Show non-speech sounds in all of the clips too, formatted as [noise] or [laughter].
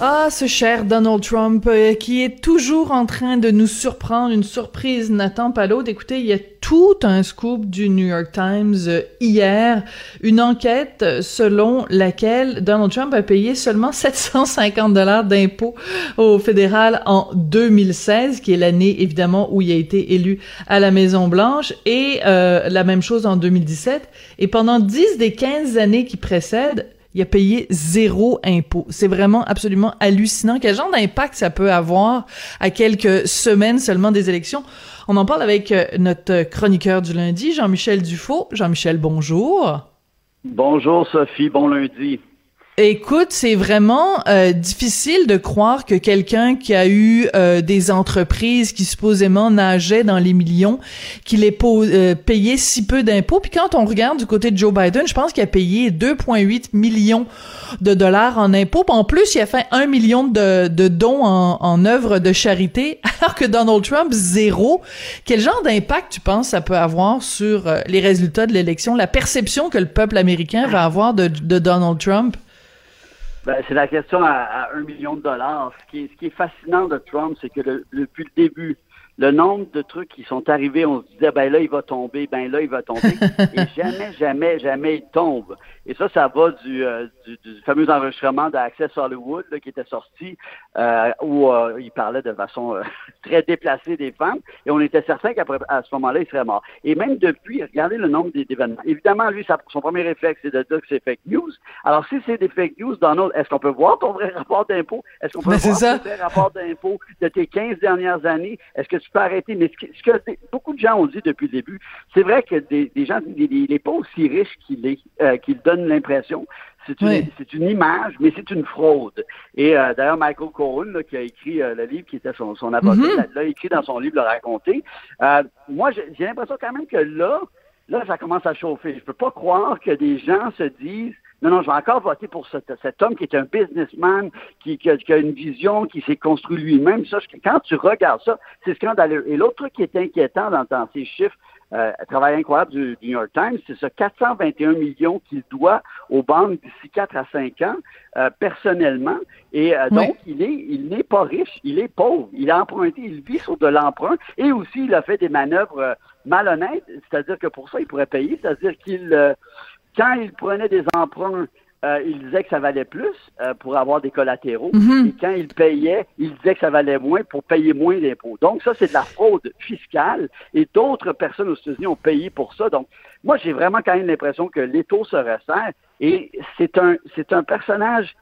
Ah, ce cher Donald Trump euh, qui est toujours en train de nous surprendre, une surprise n'attend pas l'autre. Écoutez, il y a tout un scoop du New York Times euh, hier, une enquête selon laquelle Donald Trump a payé seulement 750 dollars d'impôts au fédéral en 2016, qui est l'année évidemment où il a été élu à la Maison Blanche, et euh, la même chose en 2017. Et pendant 10 des 15 années qui précèdent, il a payé zéro impôt. C'est vraiment absolument hallucinant. Quel genre d'impact ça peut avoir à quelques semaines seulement des élections? On en parle avec euh, notre chroniqueur du lundi, Jean-Michel Dufaux. Jean-Michel, bonjour. Bonjour Sophie, bon lundi. Écoute, c'est vraiment euh, difficile de croire que quelqu'un qui a eu euh, des entreprises qui supposément nageaient dans les millions, qu'il ait euh, payé si peu d'impôts. Puis quand on regarde du côté de Joe Biden, je pense qu'il a payé 2,8 millions de dollars en impôts. En plus, il a fait un million de, dons en, en œuvres de charité, [laughs] alors que Donald Trump, zéro. Quel genre d'impact, tu penses, ça peut avoir sur les résultats de l'élection, la perception que le peuple américain va avoir de Donald Trump? Ben, c'est la question à, un million de dollars. Ce qui est, ce qui est fascinant de Trump, c'est que depuis le début, le nombre de trucs qui sont arrivés, on se disait, ben là, il va tomber, ben là, il va tomber. [laughs] et jamais, jamais, jamais il tombe. Et ça, ça va du, euh, du, du fameux enregistrement d'Access Hollywood là, qui était sorti, euh, où euh, il parlait de façon [laughs] très déplacée des femmes. Et on était certain qu'après, à ce moment-là, il serait mort. Et même depuis, regardez le nombre d'événements. Évidemment, lui, son premier réflexe, c'est de dire que c'est fake news. Alors, si c'est des fake news, Donald, est-ce qu'on peut voir ton vrai rapport d'impôt? Est-ce qu'on peut voir ton vrai rapport d'impôt de tes 15 dernières années? Est-ce que tu peux arrêter. Mais ce que, beaucoup de gens ont dit depuis le début, c'est vrai que des, gens, il n'est pas aussi riche qu'il est, euh, qu'il donne l'impression. C'est une, c'est une image, mais c'est une fraude. Et euh, d'ailleurs, Michael Cohen, qui a écrit euh, le livre, qui était son, son avocat, mm-hmm. l'a écrit dans son livre, l'a raconté. moi, j'ai l'impression quand même que là, là, ça commence à chauffer. Je peux pas croire que des gens se disent non, non, je vais encore voter pour cet, homme qui est un businessman, qui, qui, a, une vision, qui s'est construit lui-même. Ça, quand tu regardes ça, c'est scandaleux. Et l'autre truc qui est inquiétant dans, ces chiffres, euh, travail incroyable du, New York Times, c'est ce 421 millions qu'il doit aux banques d'ici 4 à 5 ans, euh, personnellement. Et euh, donc, il est, il n'est pas riche, il est pauvre. Il a emprunté, il vit sur de l'emprunt et aussi il a fait des manœuvres euh, malhonnêtes, c'est-à-dire que pour ça, il pourrait payer, c'est-à-dire qu'il quand il prenait des emprunts, euh, il disait que ça valait plus euh, pour avoir des collatéraux. Mhm. Et quand il payait, il disait que ça valait moins pour payer moins d'impôts. Donc ça, c'est de la fraude fiscale. Et d'autres personnes aux États-Unis ont payé pour ça. Donc moi, j'ai vraiment quand même l'impression que l'étau se resserre. Et c'est un, c'est un personnage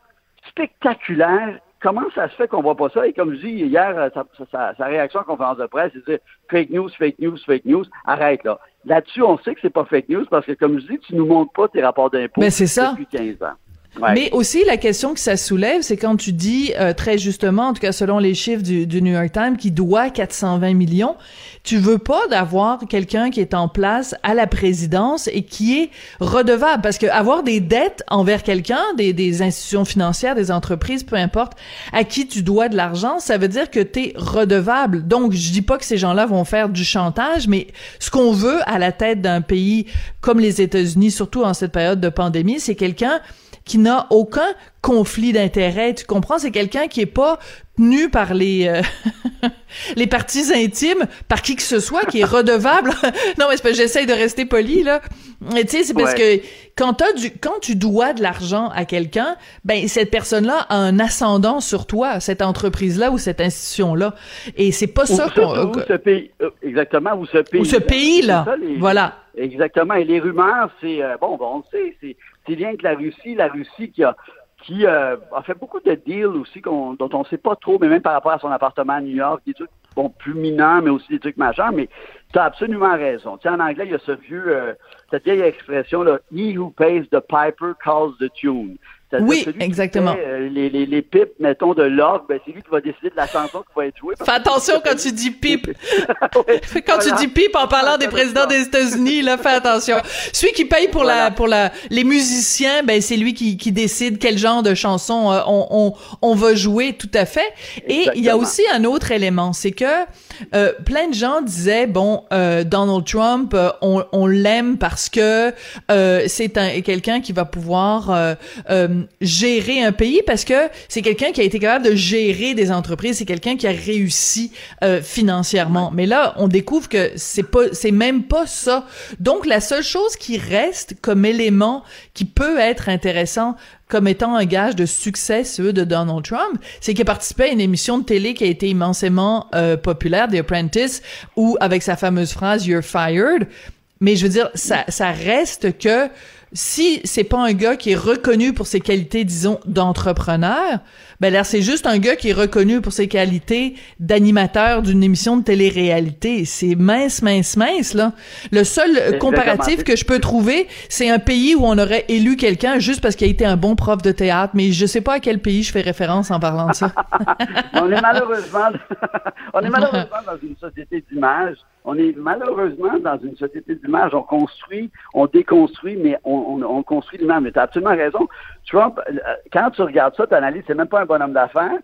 spectaculaire comment ça se fait qu'on voit pas ça? Et comme je dis hier, sa, réaction à la conférence de presse, c'est fake news, fake news, fake news. Arrête là. Là-dessus, on sait que c'est pas fake news parce que, comme je dis, tu nous montres pas tes rapports d'impôts depuis 15 ans. Mais aussi, la question que ça soulève, c'est quand tu dis, euh, très justement, en tout cas selon les chiffres du, du New York Times, qui doit 420 millions, tu veux pas d'avoir quelqu'un qui est en place à la présidence et qui est redevable. Parce que avoir des dettes envers quelqu'un, des, des institutions financières, des entreprises, peu importe, à qui tu dois de l'argent, ça veut dire que tu es redevable. Donc, je dis pas que ces gens-là vont faire du chantage, mais ce qu'on veut à la tête d'un pays comme les États-Unis, surtout en cette période de pandémie, c'est quelqu'un qui n'a aucun conflit d'intérêt. Tu comprends? C'est quelqu'un qui est pas tenu par les euh, [laughs] les parties intimes, par qui que ce soit, qui est redevable. [laughs] non, mais c'est parce que j'essaye de rester poli, là. Tu sais, c'est parce que quand, as du, quand tu dois de l'argent à quelqu'un, ben cette personne-là a un ascendant sur toi, cette entreprise-là ou cette institution-là. Et c'est pas ça qu'on... [laughs] ce pays, euh, exactement, ou ce pays. Ou ce pays-là, voilà. Exactement. Et les rumeurs, c'est... Euh, bon, bon, on sait, c'est c'est bien que la Russie, la Russie qui a qui euh, a fait beaucoup de deals aussi dont on ne sait pas trop, mais même par rapport à son appartement à New York, des trucs bon, plus mineurs, mais aussi des trucs majeurs, mais tu as absolument raison. Tu sais, en anglais, il y a ce vieux, euh, cette vieille expression, là, He who pays the piper calls the tune. Oui, exactement. Euh, les, les, les pipes, mettons, de l'orgue, ben, c'est lui qui va décider de la chanson qui va être jouée. Fais attention quand tu dis pipe. [laughs] quand tu dis pipe en parlant des présidents des États-Unis, là, fais attention. Celui qui paye pour la, pour la, les musiciens, ben, c'est lui qui, qui décide quel genre de chanson euh, on, on, on va jouer, tout à fait. Et il y a aussi un autre élément, c'est que euh, plein de gens disaient, bon, euh, Donald Trump, euh, on, on l'aime parce que c'est un quelqu'un qui va pouvoir gérer un pays parce que c'est quelqu'un qui a été capable de gérer des entreprises, c'est quelqu'un qui a réussi financièrement. Mais là, on découvre que c'est pas, c'est même pas ça. Donc, la seule chose qui reste comme élément qui peut être intéressant comme étant un gage de succès, ceux de Donald Trump, c'est qu'il a participé à une émission de télé qui a été immensément euh, populaire, The Apprentice, où avec sa fameuse phrase You're fired. Mais je veux dire, ça, ça reste que si c'est pas un gars qui est reconnu pour ses qualités, disons, d'entrepreneur, ben là, c'est juste un gars qui est reconnu pour ses qualités d'animateur d'une émission de télé-réalité. C'est mince, mince, mince, là. Le seul comparatif que je peux trouver, c'est un pays où on aurait élu quelqu'un juste parce qu'il a été un bon prof de théâtre, mais je sais pas à quel pays je fais référence en parlant de ça. [laughs] on est malheureusement, [laughs] on est malheureusement dans une société d'image on est malheureusement dans une société d'image. On construit, on déconstruit, mais on, on, construit l'image. Mais tu as absolument raison. Trump, euh, quand tu regardes ça, tu analyses, c'est même pas un bonhomme d'affaires.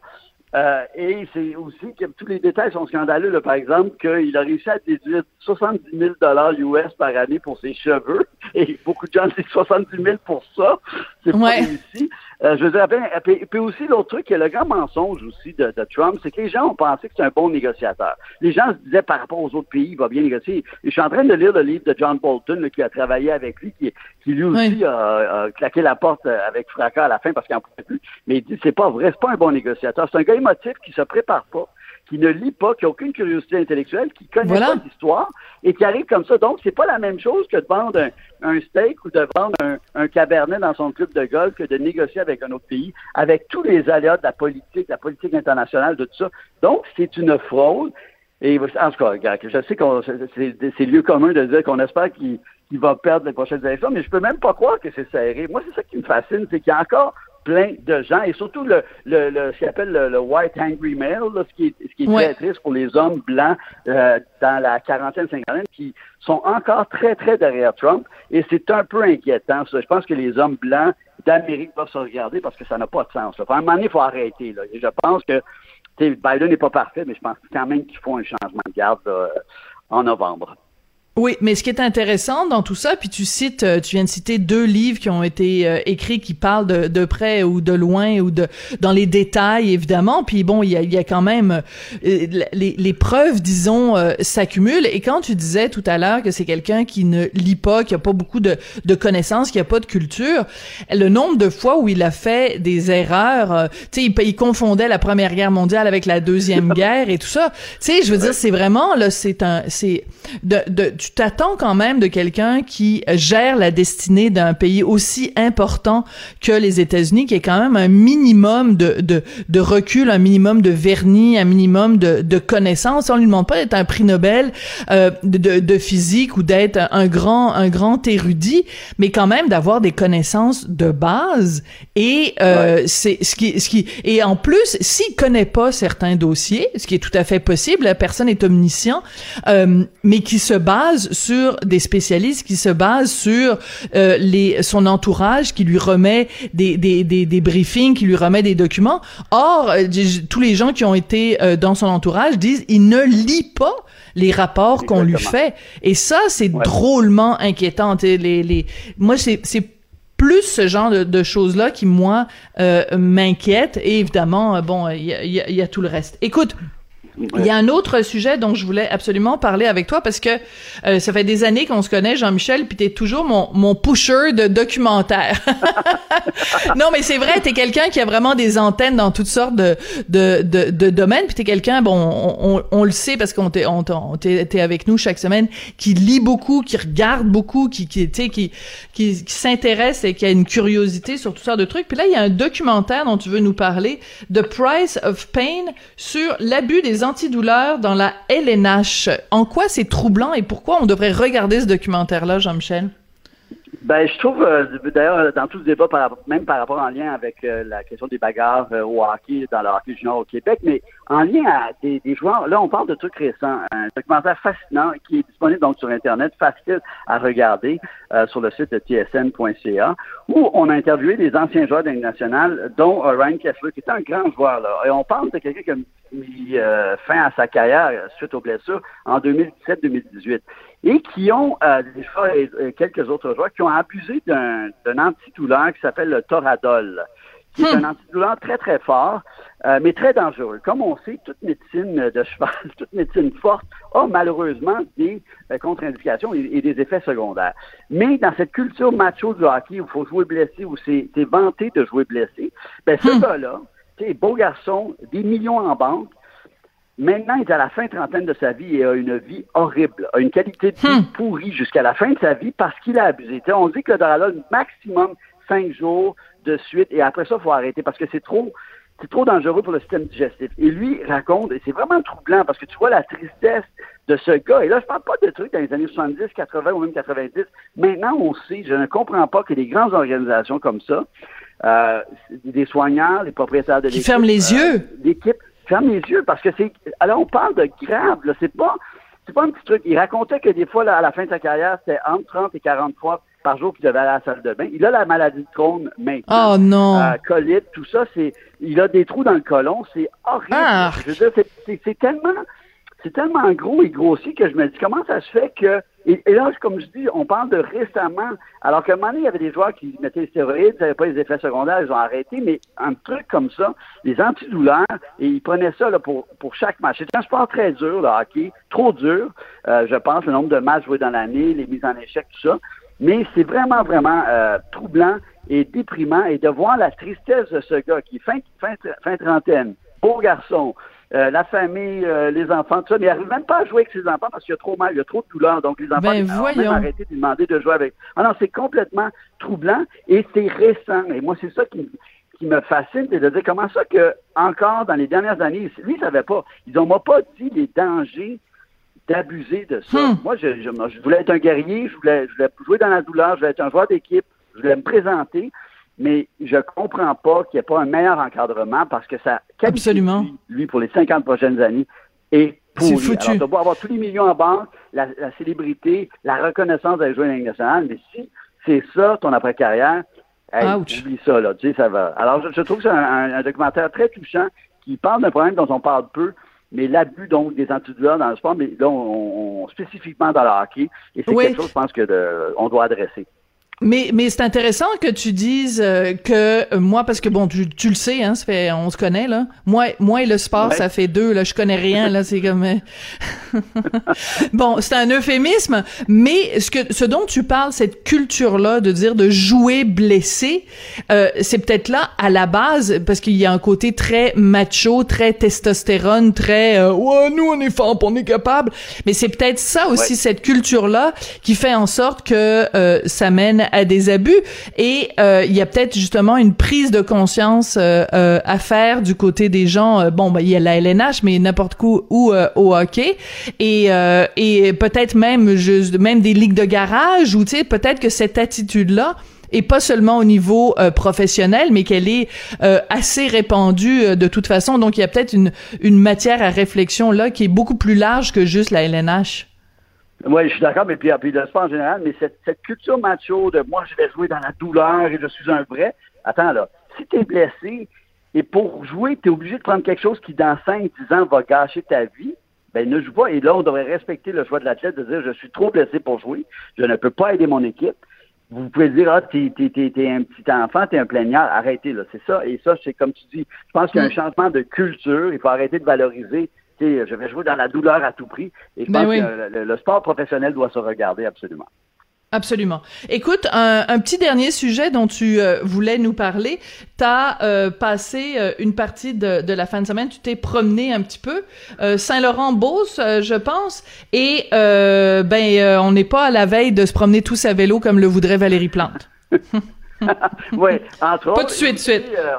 Euh, et c'est aussi que tous les détails sont scandaleux. par exemple, qu'il a réussi à déduire 70 000 US par année pour ses cheveux. Et beaucoup de gens disent 70 000 pour ça. C'est pas réussi. Euh, je veux dire, ben, puis, aussi l'autre truc, il y a le grand mensonge aussi de, Trump, c'est que les gens ont pensé que c'est un bon négociateur. Les gens se disaient par rapport aux autres pays, il va bien négocier. je suis en train de lire le livre de John Bolton, qui a travaillé avec lui, qui, qui lui aussi a, claqué la porte euh, avec fracas à la fin parce qu'il n'en pouvait plus. Mais il dit, c'est pas vrai, c'est pas un bon négociateur. C'est un gars émotif qui se prépare pas qui ne lit pas, qui n'a aucune curiosité intellectuelle, qui connaît pas l'histoire et qui arrive comme ça. Donc, c'est pas la même chose que de vendre un, steak ou de vendre un, cabernet dans son club de golf que de négocier avec un autre pays, avec tous les aléas de la politique, la politique internationale, de tout ça. Donc, c'est une fraude. Et en tout cas, je sais que c'est lieu commun de dire qu'on espère qu'il va perdre les prochaines élections, mais je peux même pas croire que c'est serré. Moi, c'est ça qui me fascine, c'est qu'il y a encore plein de gens, et surtout le, le, le ce qu'on appelle le, white angry male, ce qui est, ce qui est très triste pour les hommes blancs euh, dans la quarantaine, cinquantaine, qui sont encore très, très derrière Trump, et c'est un peu inquiétant. Ça. Je pense que les hommes blancs d'Amérique doivent se regarder parce que ça n'a pas de sens. Là. à un moment donné, il faut arrêter. Là. Et je pense que Biden n'est pas parfait, mais je pense quand même qu'il faut un changement de garde en novembre. Oui, mais ce qui est intéressant dans tout ça, puis tu cites, euh, tu viens de citer deux livres qui ont été euh, écrits qui parlent de, de, près ou de loin ou de dans les détails évidemment. Puis bon, il y a, y a quand même euh, les, les, preuves, disons, s'accumulent. Et quand tu disais tout à l'heure que c'est quelqu'un qui ne lit pas, qui a pas beaucoup de, de connaissances, qui a pas de culture, le nombre de fois où il a fait des erreurs, tu sais, il, il, confondait la Première Guerre mondiale avec la Deuxième [laughs] Guerre et tout ça. Tu sais, je veux dire, c'est vraiment là, c'est un, c'est de, de tu t'attends quand même de quelqu'un qui gère la destinée d'un pays aussi important que les États-Unis, qui est quand même un minimum de, de, de recul, un minimum de vernis, un minimum de, de connaissances. On lui demande pas d'être un prix Nobel euh, de, de, physique ou d'être un grand un grand érudit, mais quand même d'avoir des connaissances de base. Et euh, c'est ce qui ce qui et en plus, s'il connaît pas certains dossiers, ce qui est tout à fait possible, la personne est omniscient, euh, mais qui se base sur des spécialistes, qui se basent sur euh, les, son entourage, qui lui remet des, des, des, des, briefings, qui lui remet des documents. Or, euh, tous les gens qui ont été euh, dans son entourage disent il ne lit pas les rapports qu'on lui fait. Et ça, c'est drôlement inquiétant. Les, les, moi, c'est plus ce genre de, de choses-là qui, moi, euh, m'inquiète. Et évidemment, bon, il y a, tout le reste. Écoute, il y a un autre sujet dont je voulais absolument parler avec toi parce que euh, ça fait des années qu'on se connaît, Jean-Michel, puis t'es toujours mon, mon pusher de documentaires. [laughs] non, mais c'est vrai, t'es quelqu'un qui a vraiment des antennes dans toutes sortes de, de, de, domaines, puis t'es quelqu'un, bon, on, on, le sait parce qu'on t'es, on, t'es, avec nous chaque semaine, qui lit beaucoup, qui regarde beaucoup, qui, qui, qui, qui, qui s'intéresse et qui a une curiosité sur toutes sortes de trucs. Puis là, il y a un documentaire dont tu veux nous parler, The Price of Pain, sur l'abus des antidouleurs dans la LNH. En quoi c'est troublant et pourquoi on devrait regarder ce documentaire-là, Jean-Michel? Ben, je trouve, euh, d'ailleurs, dans tout ce débat, même par rapport en lien avec euh, la question des bagarres euh, au hockey, dans le hockey junior au Québec, mais en lien à des, joueurs, là, on parle de trucs récents. Un documentaire fascinant qui est disponible donc sur Internet, facile à regarder sur le site de tsn.ca, où on a interviewé des anciens joueurs de nationale, dont Ryan Kessler, qui était un grand joueur, là. Et on parle de quelqu'un qui a mis fin à sa carrière suite aux blessures en 2017-2018 et qui ont, euh, des fois, et, quelques autres joueurs, qui ont abusé d'un, antidouleur qui s'appelle le Toradol, qui est hmm. un antidouleur très, très fort, euh, mais très dangereux. Comme on sait, toute médecine de cheval, [laughs] toute médecine forte a malheureusement des euh, contre-indications et, des effets secondaires. Mais dans cette culture macho du hockey où il faut jouer blessé, où c'est, vanté de jouer blessé, ben ce hmm. gars-là, beau garçon, des millions en banque, Maintenant, il est à la fin trentaine de sa vie et a une vie horrible, a une qualité de vie hmm. pourrie jusqu'à la fin de sa vie parce qu'il a abusé. on dit que le Doralol, maximum cinq jours de suite et après ça, il faut arrêter parce que c'est trop, c'est trop dangereux pour le système digestif. Et lui raconte, et c'est vraiment troublant parce que tu vois la tristesse de ce gars. Et là, je parle pas de trucs dans les années 70, 80 ou même 90. Maintenant, on sait, je ne comprends pas que des grandes organisations comme ça, euh, des soignants, les propriétaires de l'équipe... Qui ferment les euh, yeux. L'équipe ferme les yeux parce que c'est. Alors, on parle de grave, là. C'est pas. C'est pas un petit truc. Il racontait que des fois, là, à la fin de sa carrière, c'était entre 30 et 40 fois par jour qu'il devait aller à la salle de bain. Il a la maladie de Crohn maintenant. Oh non! Euh, colite, tout ça, c'est. Il a des trous dans le colon. C'est horrible. Ah. Je veux dire, c'est tellement c'est tellement gros et grossier que je me dis comment ça se fait que et, là, comme je dis, on parle de récemment, alors qu'à un moment donné, il y avait des joueurs qui mettaient les stéroïdes, ça n'avait pas les effets secondaires, ils ont arrêté, mais un truc comme ça, les antidouleurs, et ils prenaient ça là, pour, pour chaque match. C'est un sport très dur, le hockey, trop dur, euh, je pense, le nombre de matchs joués dans l'année, les mises en échec, tout ça. Mais c'est vraiment, vraiment euh, troublant et déprimant, et de voir la tristesse de ce gars qui fin, fin, fin trentaine, beau garçon, euh, la famille, euh, les enfants, tout ça, mais il n'arrive même pas à jouer avec ses enfants parce qu'il y a trop mal, il y a trop de douleur. Donc les enfants ben, ont même arrêté de lui demander de jouer avec. Ah non, c'est complètement troublant et c'est récent. Et moi, c'est ça qui, qui me fascine, c'est de dire comment ça que encore dans les dernières années, lui, il savait pas. Ils n'ont pas dit les dangers d'abuser de ça. Hmm. Moi, je, je, voulais être un guerrier, je voulais, je voulais jouer dans la douleur, je voulais être un joueur d'équipe, je voulais me présenter mais je comprends pas qu'il n'y ait pas un meilleur encadrement parce que ça Absolument. Lui, pour les 50 prochaines années est pourri. Foutu. Alors, tu dois avoir tous les millions en banque, la, célébrité, la reconnaissance d'aller jouer à la Ligue nationale, mais si c'est ça ton après-carrière, hey, oublie ça, là, tu sais, ça va. Alors, je, trouve que c'est un, documentaire très touchant qui parle d'un problème dont on parle peu, mais l'abus donc des antidouleurs dans le sport, mais là, on, spécifiquement dans le hockey, et c'est quelque chose, je pense, que on doit adresser. Mais, mais c'est intéressant que tu dises euh, que euh, moi, parce que bon, tu, tu le sais, hein, ça fait, on se connaît là. Moi, moi et le sport, ça fait deux. Là, je connais rien. Là, c'est comme. Euh, [laughs] bon, c'est un euphémisme. Mais ce que, ce dont tu parles, cette culture là de dire de jouer blessé, c'est peut-être là à la base parce qu'il y a un côté très macho, très testostérone, très ouais, nous on est fort, on est capable. Mais c'est peut-être ça aussi cette culture là qui fait en sorte que ça mène à des abus et euh, il y a peut-être justement une prise de conscience euh, euh, à faire du côté des gens. bon, ben, il y a la LNH, mais n'importe où ou au hockey et et peut-être même juste même des ligues de garage ou tu sais peut-être que cette attitude là et pas seulement au niveau professionnel, mais qu'elle est assez répandue de toute façon. Donc, il y a peut-être une, une matière à réflexion là qui est beaucoup plus large que juste la LNH. Oui, je suis d'accord, mais puis, puis le sport en général, mais cette, cette culture macho de moi, je vais jouer dans la douleur et je suis un vrai. Attends là, si tu es blessé et pour jouer, tu es obligé de prendre quelque chose qui, dans 5-10 ans, va gâcher ta vie, ben ne joue pas. Et là, on devrait respecter le choix de l'athlète de dire je suis trop blessé pour jouer, je ne peux pas aider mon équipe. Vous pouvez dire, ah, t'es, t'es, t'es, un petit enfant, t'es un plaignard, arrêtez, là, c'est ça. Et ça, c'est comme tu dis, je pense qu'il y a un mm. changement de culture, il faut arrêter de valoriser je vais jouer dans la douleur à tout prix. Et je ben pense que le, sport professionnel doit se regarder absolument. Absolument. Écoute, un, petit dernier sujet dont tu euh, voulais nous parler. Tu as euh, passé euh, une partie de, la fin de semaine, tu t'es promené un petit peu. Saint-Laurent-Beauce, je pense. Et ben, on n'est pas à la veille de se promener tous à vélo comme le voudrait Valérie Plante. [laughs] [laughs] oui, entre autres. Pas de suite, suite. Euh,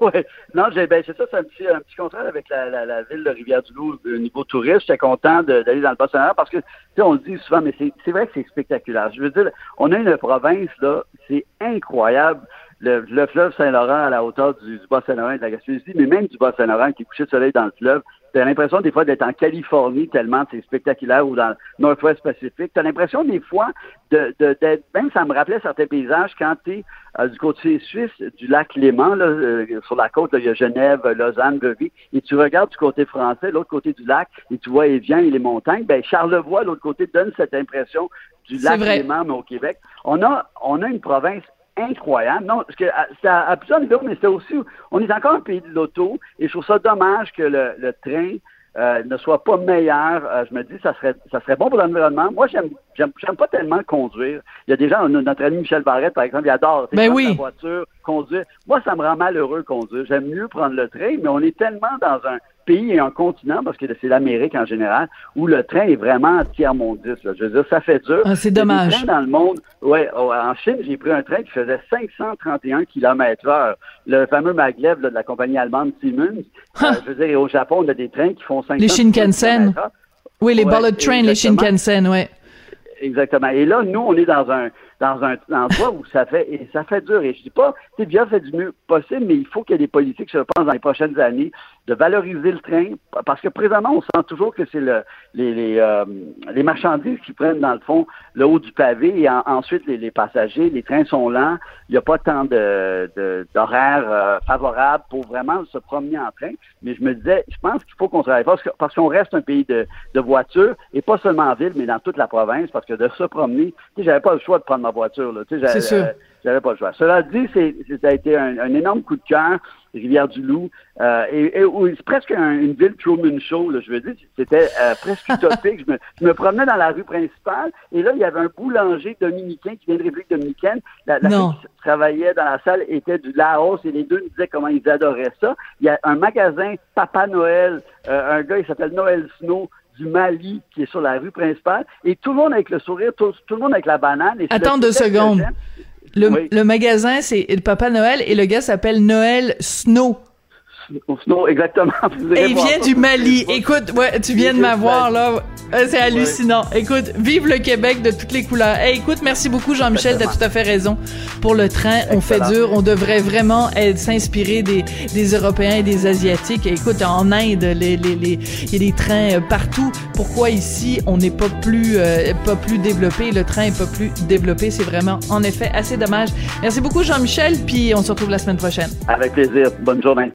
[laughs] ouais. Non, j'ai, ben, c'est ça, c'est un petit, un petit contrat avec la, la, la ville de Rivière-du-Loup au niveau touriste. J'étais content d'aller dans le bas parce que, tu sais, on le dit souvent, mais c'est, c'est vrai que c'est spectaculaire. Je veux dire, on a une province, là, c'est incroyable le, le fleuve Saint-Laurent à la hauteur du, du Bas-Saint-Laurent et de la Gaspésie, mais même du Bas-Saint-Laurent qui est couché de soleil dans le fleuve. Tu as l'impression des fois d'être en Californie tellement c'est spectaculaire ou dans le Nord-Ouest Pacifique. Tu as l'impression des fois de, de, d'être, même ça me rappelait certains paysages quand tu es euh, du côté suisse du lac Léman, là, euh, sur la côte, il y a Genève, Lausanne, Vevey, et tu regardes du côté français, l'autre côté du lac, et tu vois Évian et les montagnes, ben Charlevoix, l'autre côté, donne cette impression du lac Léman, mais au Québec. On a, on a une province incroyable. Non, parce que c'est à, plusieurs niveaux, mais c'est aussi, on est encore un pays de l'auto, et je trouve ça dommage que le, le train euh, ne soit pas meilleur. Euh, je me dis, ça serait, ça serait bon pour l'environnement. Moi, j'aime, j'aime, j'aime pas tellement conduire. Il y a des gens, notre ami Michel Barrette, par exemple, il adore ben oui. la voiture, conduire. Moi, ça me rend malheureux conduire. J'aime mieux prendre le train, mais on est tellement dans un pays et un continent, parce que c'est l'Amérique en général, où le train est vraiment tiers-mondiste. Je veux dire, ça fait dur. Ah, c'est dommage. dans le monde, ouais, en Chine, j'ai pris un train qui faisait 531 km heure. Le fameux maglev de la compagnie allemande Siemens. Euh, je veux dire, au Japon, on a des trains qui font 500 Les Shinkansen. Oui, les bullet trains, les Shinkansen, ouais. Exactement. Et là, nous, on est dans un dans un endroit où ça fait et ça fait dur. Et je dis pas, c'est bien fait du mieux possible, mais il faut ait des politiques, je pense, dans les prochaines années, de valoriser le train, parce que présentement, on sent toujours que c'est le, les, les, euh, les, marchandises qui prennent, dans le fond, le haut du pavé, et ensuite les, les, passagers, les trains sont lents, il n'y a pas tant de, d'horaires euh, favorables pour vraiment se promener en train, mais je me disais, je pense qu'il faut qu'on travaille parce, que, parce qu'on reste un pays de, de voitures, et pas seulement en ville, mais dans toute la province, parce que de se promener, tu sais, j'avais pas le choix de prendre ma voiture, là, tu sais, C'est sûr j'avais pas le choix. Cela dit, c'est, ça a été un, un énorme coup de cœur, Rivière-du-Loup, euh, et, et c'est presque une ville Truman Show, là, je veux dire, c'était euh, presque [laughs] utopique. je, me, je me promenais dans la rue principale, et là, il y avait un boulanger dominicain qui vient de République dominicaine. La, la fille qui travaillait dans la salle était du Laos, et les deux me disaient comment ils adoraient ça. Il y a un magasin Papa Noël, euh, un gars, il s'appelle Noël Snow, du Mali qui est sur la rue principale et tout le monde avec le sourire, tout, tout le monde avec la banane. Et Attends deux secondes. Le, le magasin, c'est le Papa Noël et le gars s'appelle Noël Snow. Exactement. [laughs] Et il vient du Mali. Écoute, ouais, tu viens de m'avoir là. Euh, c'est hallucinant. Écoute, vive le Québec de toutes les couleurs. Hey, écoute, merci beaucoup Jean-Michel, t'as tout à fait raison. Pour le train, on fait dur. On devrait vraiment s'inspirer des, des Européens et des Asiatiques. écoute, en Inde, les, les, les, il y a des trains euh, partout. Pourquoi ici, on n'est pas plus, euh, pas plus développé? Le train est pas plus développé. C'est vraiment, en effet, assez dommage. Merci beaucoup Jean-Michel, puis on se retrouve la semaine prochaine. Avec plaisir. Bonne journée.